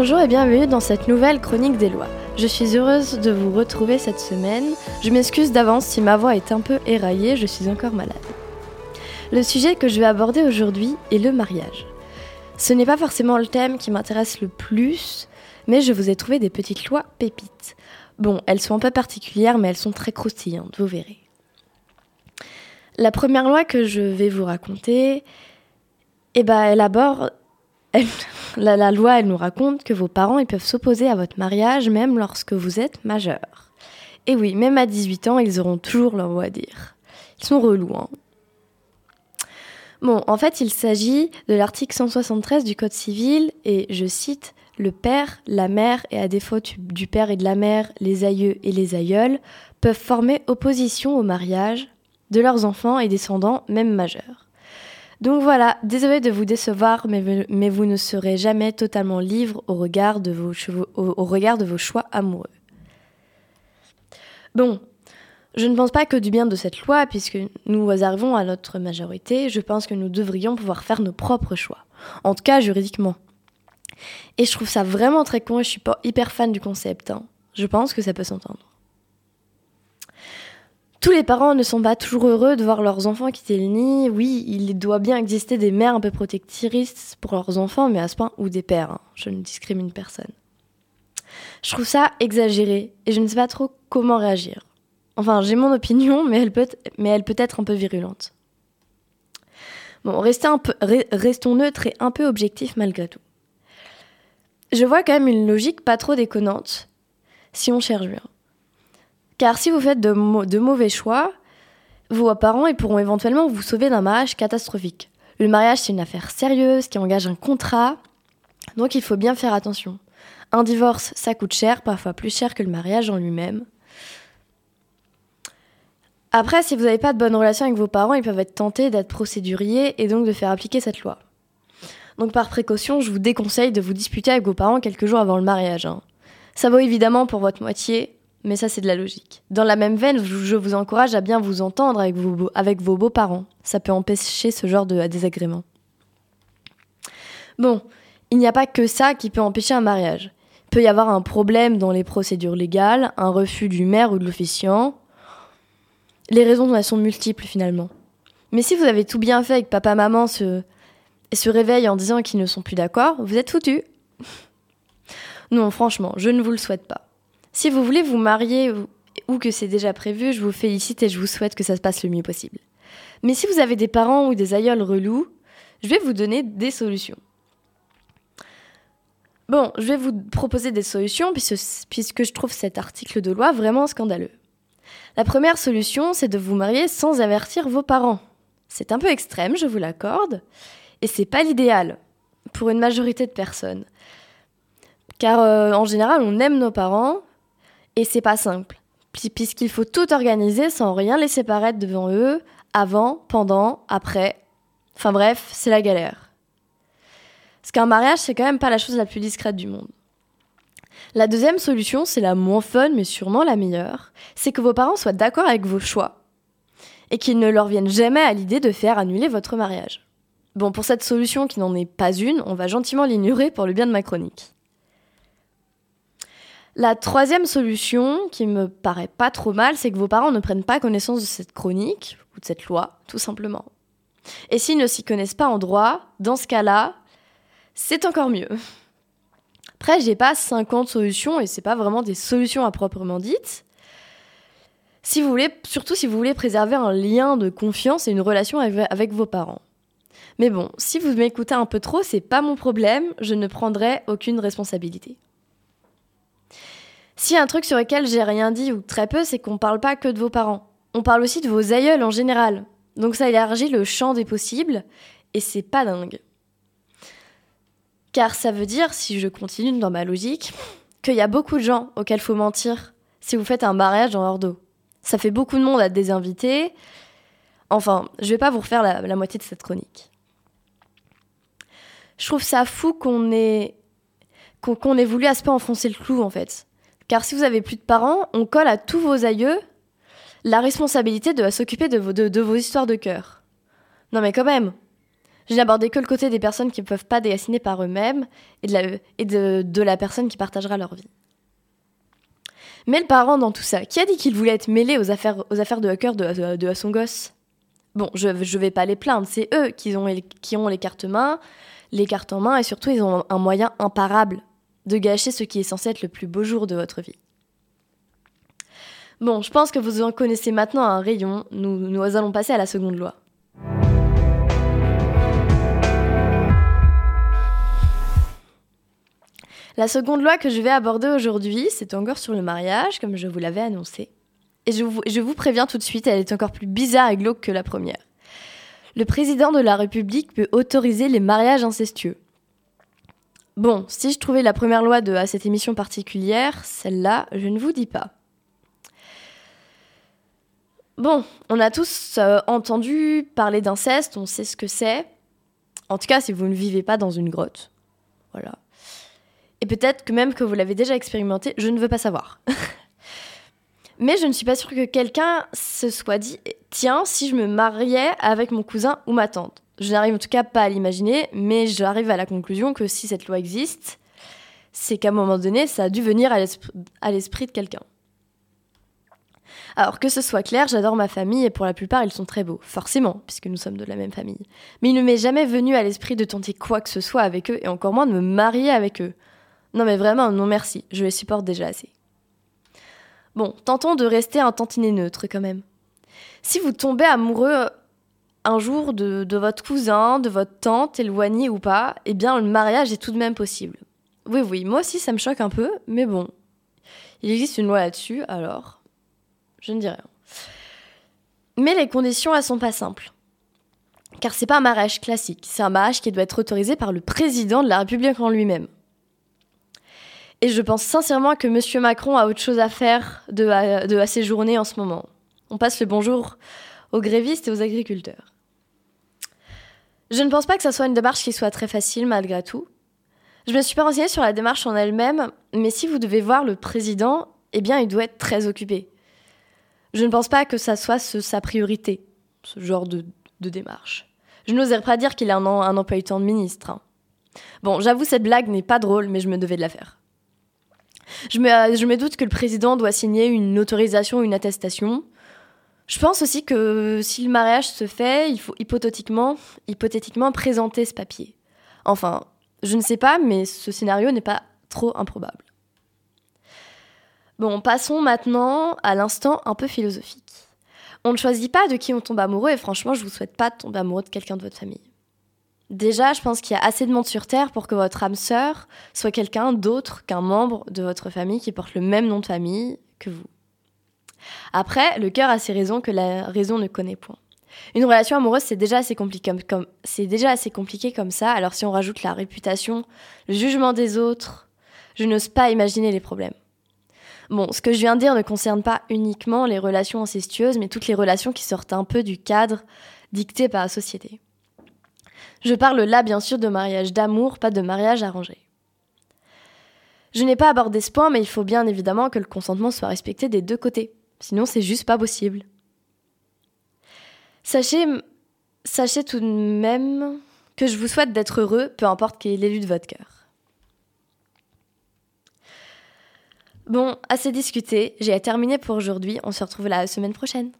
Bonjour et bienvenue dans cette nouvelle chronique des lois. Je suis heureuse de vous retrouver cette semaine. Je m'excuse d'avance si ma voix est un peu éraillée, je suis encore malade. Le sujet que je vais aborder aujourd'hui est le mariage. Ce n'est pas forcément le thème qui m'intéresse le plus, mais je vous ai trouvé des petites lois pépites. Bon, elles sont un peu particulières, mais elles sont très croustillantes, vous verrez. La première loi que je vais vous raconter, eh ben, elle aborde la, loi, elle nous raconte que vos parents peuvent s'opposer à votre mariage même lorsque vous êtes majeur. Et oui, même à 18 ans, ils auront toujours leur mot à dire. Ils sont relous, hein. Bon, en fait, il s'agit de l'article 173 du Code civil et je cite le père, la mère et à défaut du père et de la mère, les aïeux et les aïeuls peuvent former opposition au mariage de leurs enfants et descendants, même majeurs. Donc voilà, désolé de vous décevoir, mais, vous ne serez jamais totalement libre au regard de vos, au, regard de vos choix amoureux. Bon, je ne pense pas que du bien de cette loi, puisque nous arrivons à notre majorité, je pense que nous devrions pouvoir faire nos propres choix. En tout cas, juridiquement. Et je trouve ça vraiment très con et je suis pas hyper fan du concept. Hein. Je pense que ça peut s'entendre. Tous les parents ne sont pas toujours heureux de voir leurs enfants quitter le nid. Oui, il doit bien exister des mères un peu protectrices pour leurs enfants, mais à ce point, ou des pères. Hein. Je ne discrimine personne. Je trouve ça exagéré et je ne sais pas trop comment réagir. Enfin, j'ai mon opinion, mais elle peut, être un peu virulente. Bon, restons neutres et un peu objectifs malgré tout. Je vois quand même une logique pas trop déconnante, si on cherche bien. Car si vous faites de, mauvais choix, vos parents pourront éventuellement vous sauver d'un mariage catastrophique. Le mariage, c'est une affaire sérieuse qui engage un contrat, donc il faut bien faire attention. Un divorce, ça coûte cher, parfois plus cher que le mariage en lui-même. Après, si vous n'avez pas de bonne relation avec vos parents, ils peuvent être tentés d'être procéduriers et donc de faire appliquer cette loi. Donc par précaution, je vous déconseille de vous disputer avec vos parents quelques jours avant le mariage. Hein. Ça vaut évidemment pour votre moitié, mais ça, c'est de la logique. Dans la même veine, je vous encourage à bien vous entendre avec vos, beaux-parents. Ça peut empêcher ce genre de désagrément. Bon, il n'y a pas que ça qui peut empêcher un mariage. Il peut y avoir un problème dans les procédures légales, un refus du maire ou de l'officiant. Les raisons elles sont multiples finalement. Mais si vous avez tout bien fait et que papa-maman se, se réveille en disant qu'ils ne sont plus d'accord, vous êtes foutu. non, franchement, je ne vous le souhaite pas. Si vous voulez vous marier ou, que c'est déjà prévu, je vous félicite et je vous souhaite que ça se passe le mieux possible. Mais si vous avez des parents ou des aïeuls relous, je vais vous donner des solutions. Bon, je vais vous proposer des solutions puisque, je trouve cet article de loi vraiment scandaleux. La première solution, c'est de vous marier sans avertir vos parents. C'est un peu extrême, je vous l'accorde, et c'est pas l'idéal pour une majorité de personnes. Car euh, en général, on aime nos parents, et c'est pas simple, puisqu'il faut tout organiser sans rien laisser paraître devant eux, avant, pendant, après. Enfin bref, c'est la galère. Parce qu'un mariage, c'est quand même pas la chose la plus discrète du monde. La deuxième solution, c'est la moins fun, mais sûrement la meilleure, c'est que vos parents soient d'accord avec vos choix et qu'ils ne leur viennent jamais à l'idée de faire annuler votre mariage. Bon, pour cette solution qui n'en est pas une, on va gentiment l'ignorer pour le bien de ma chronique. La troisième solution, qui me paraît pas trop mal, c'est que vos parents ne prennent pas connaissance de cette chronique ou de cette loi, tout simplement. Et s'ils ne s'y connaissent pas en droit, dans ce cas-là, c'est encore mieux. Après, j'ai pas 50 solutions et c'est pas vraiment des solutions à proprement dites. Si vous voulez, surtout si vous voulez préserver un lien de confiance et une relation avec vos parents. Mais bon, si vous m'écoutez un peu trop, c'est pas mon problème, je ne prendrai aucune responsabilité. Si un truc sur lequel j'ai rien dit ou très peu, c'est qu'on parle pas que de vos parents. On parle aussi de vos aïeuls en général. Donc ça élargit le champ des possibles et c'est pas dingue. Car ça veut dire, si je continue dans ma logique, qu'il y a beaucoup de gens auxquels faut mentir si vous faites un mariage dans leur dos. Ça fait beaucoup de monde à désinviter. Enfin, je vais pas vous refaire la, moitié de cette chronique. Je trouve ça fou qu'on ait qu'on ait voulu à ce point enfoncer le clou en fait. Car si vous avez plus de parents, on colle à tous vos aïeux la responsabilité de s'occuper de vos, histoires de cœur. Non mais quand même, Je abordé que le côté des personnes qui ne peuvent pas dessiner par eux-mêmes et, de la, personne qui partagera leur vie. Mais le parent dans tout ça, qui a dit qu'il voulait être mêlé aux affaires, de hacker de, de, son gosse? Bon, je ne vais pas les plaindre, c'est eux qui ont, qui ont les cartes main, les cartes en main, et surtout ils ont un moyen imparable de gâcher ce qui est censé être le plus beau jour de votre vie. Bon, je pense que vous en connaissez maintenant un rayon, nous, allons passer à la seconde loi. La seconde loi que je vais aborder aujourd'hui, c'est encore sur le mariage, comme je vous l'avais annoncé. Et je vous, préviens tout de suite, elle est encore plus bizarre et glauque que la première. Le président de la République peut autoriser les mariages incestueux. Bon, si je trouvais la première loi de à cette émission particulière, celle-là, je ne vous dis pas. Bon, on a tous euh, entendu parler d'inceste, on sait ce que c'est. En tout cas, si vous ne vivez pas dans une grotte. Voilà. Et peut-être que même que vous l'avez déjà expérimenté, je ne veux pas savoir. Mais je ne suis pas sûre que quelqu'un se soit dit tiens, si je me mariais avec mon cousin ou ma tante. Je n'arrive en tout cas pas à l'imaginer, mais j'arrive à la conclusion que si cette loi existe, c'est qu'à un moment donné, ça a dû venir à l'esprit de quelqu'un. Alors que ce soit clair, j'adore ma famille et pour la plupart ils sont très beaux, forcément, puisque nous sommes de la même famille. Mais il ne m'est jamais venu à l'esprit de tenter quoi que ce soit avec eux et encore moins de me marier avec eux. Non mais vraiment, non merci, je les supporte déjà assez. Bon, tentons de rester un tantinet neutre quand même. Si vous tombez amoureux un jour de, votre cousin, de votre tante, éloigné ou pas, eh bien le mariage est tout de même possible. Oui, oui, moi aussi ça me choque un peu, mais bon. Il existe une loi là-dessus, alors je ne dis rien. Mais les conditions, elles sont pas simples. Car c'est pas un mariage classique, c'est un mariage qui doit être autorisé par le président de la République en lui-même. Et je pense sincèrement que M. Macron a autre chose à faire de, à, ses journées en ce moment. On passe le bonjour aux grévistes et aux agriculteurs. Je ne pense pas que ça soit une démarche qui soit très facile malgré tout. Je me suis pas renseignée sur la démarche en elle-même, mais si vous devez voir le président, eh bien il doit être très occupé. Je ne pense pas que ça soit sa priorité, ce genre de, démarche. Je n'oserais pas dire qu'il a un, un emploi de ministre. Hein. Bon, j'avoue, cette blague n'est pas drôle, mais je me devais de la faire. Je me, je me doute que le président doit signer une autorisation ou une attestation. Je pense aussi que si le mariage se fait, il faut hypothétiquement, hypothétiquement présenter ce papier. Enfin, je ne sais pas, mais ce scénario n'est pas trop improbable. Bon, passons maintenant à l'instant un peu philosophique. On ne choisit pas de qui on tombe amoureux et franchement, je vous souhaite pas de tomber amoureux de quelqu'un de votre famille. Déjà, je pense qu'il y a assez de monde sur Terre pour que votre âme sœur soit quelqu'un d'autre qu'un membre de votre famille qui porte le même nom de famille que vous. Après, le cœur a ses raisons que la raison ne connaît point. Une relation amoureuse, c'est déjà assez compliqué comme, ça. Alors si on rajoute la réputation, le jugement des autres, je n'ose pas imaginer les problèmes. Bon, ce que je viens de dire ne concerne pas uniquement les relations incestueuses, mais toutes les relations qui sortent un peu du cadre dicté par la société. Je parle là bien sûr de mariage d'amour, pas de mariage arrangé. Je n'ai pas abordé ce point, mais il faut bien évidemment que le consentement soit respecté des deux côtés. Sinon, c'est juste pas possible. Sachez, sachez tout de même que je vous souhaite d'être heureux, peu importe quel est l'élu de votre cœur. Bon, assez discuté, j'ai terminé pour aujourd'hui, on se retrouve la semaine prochaine.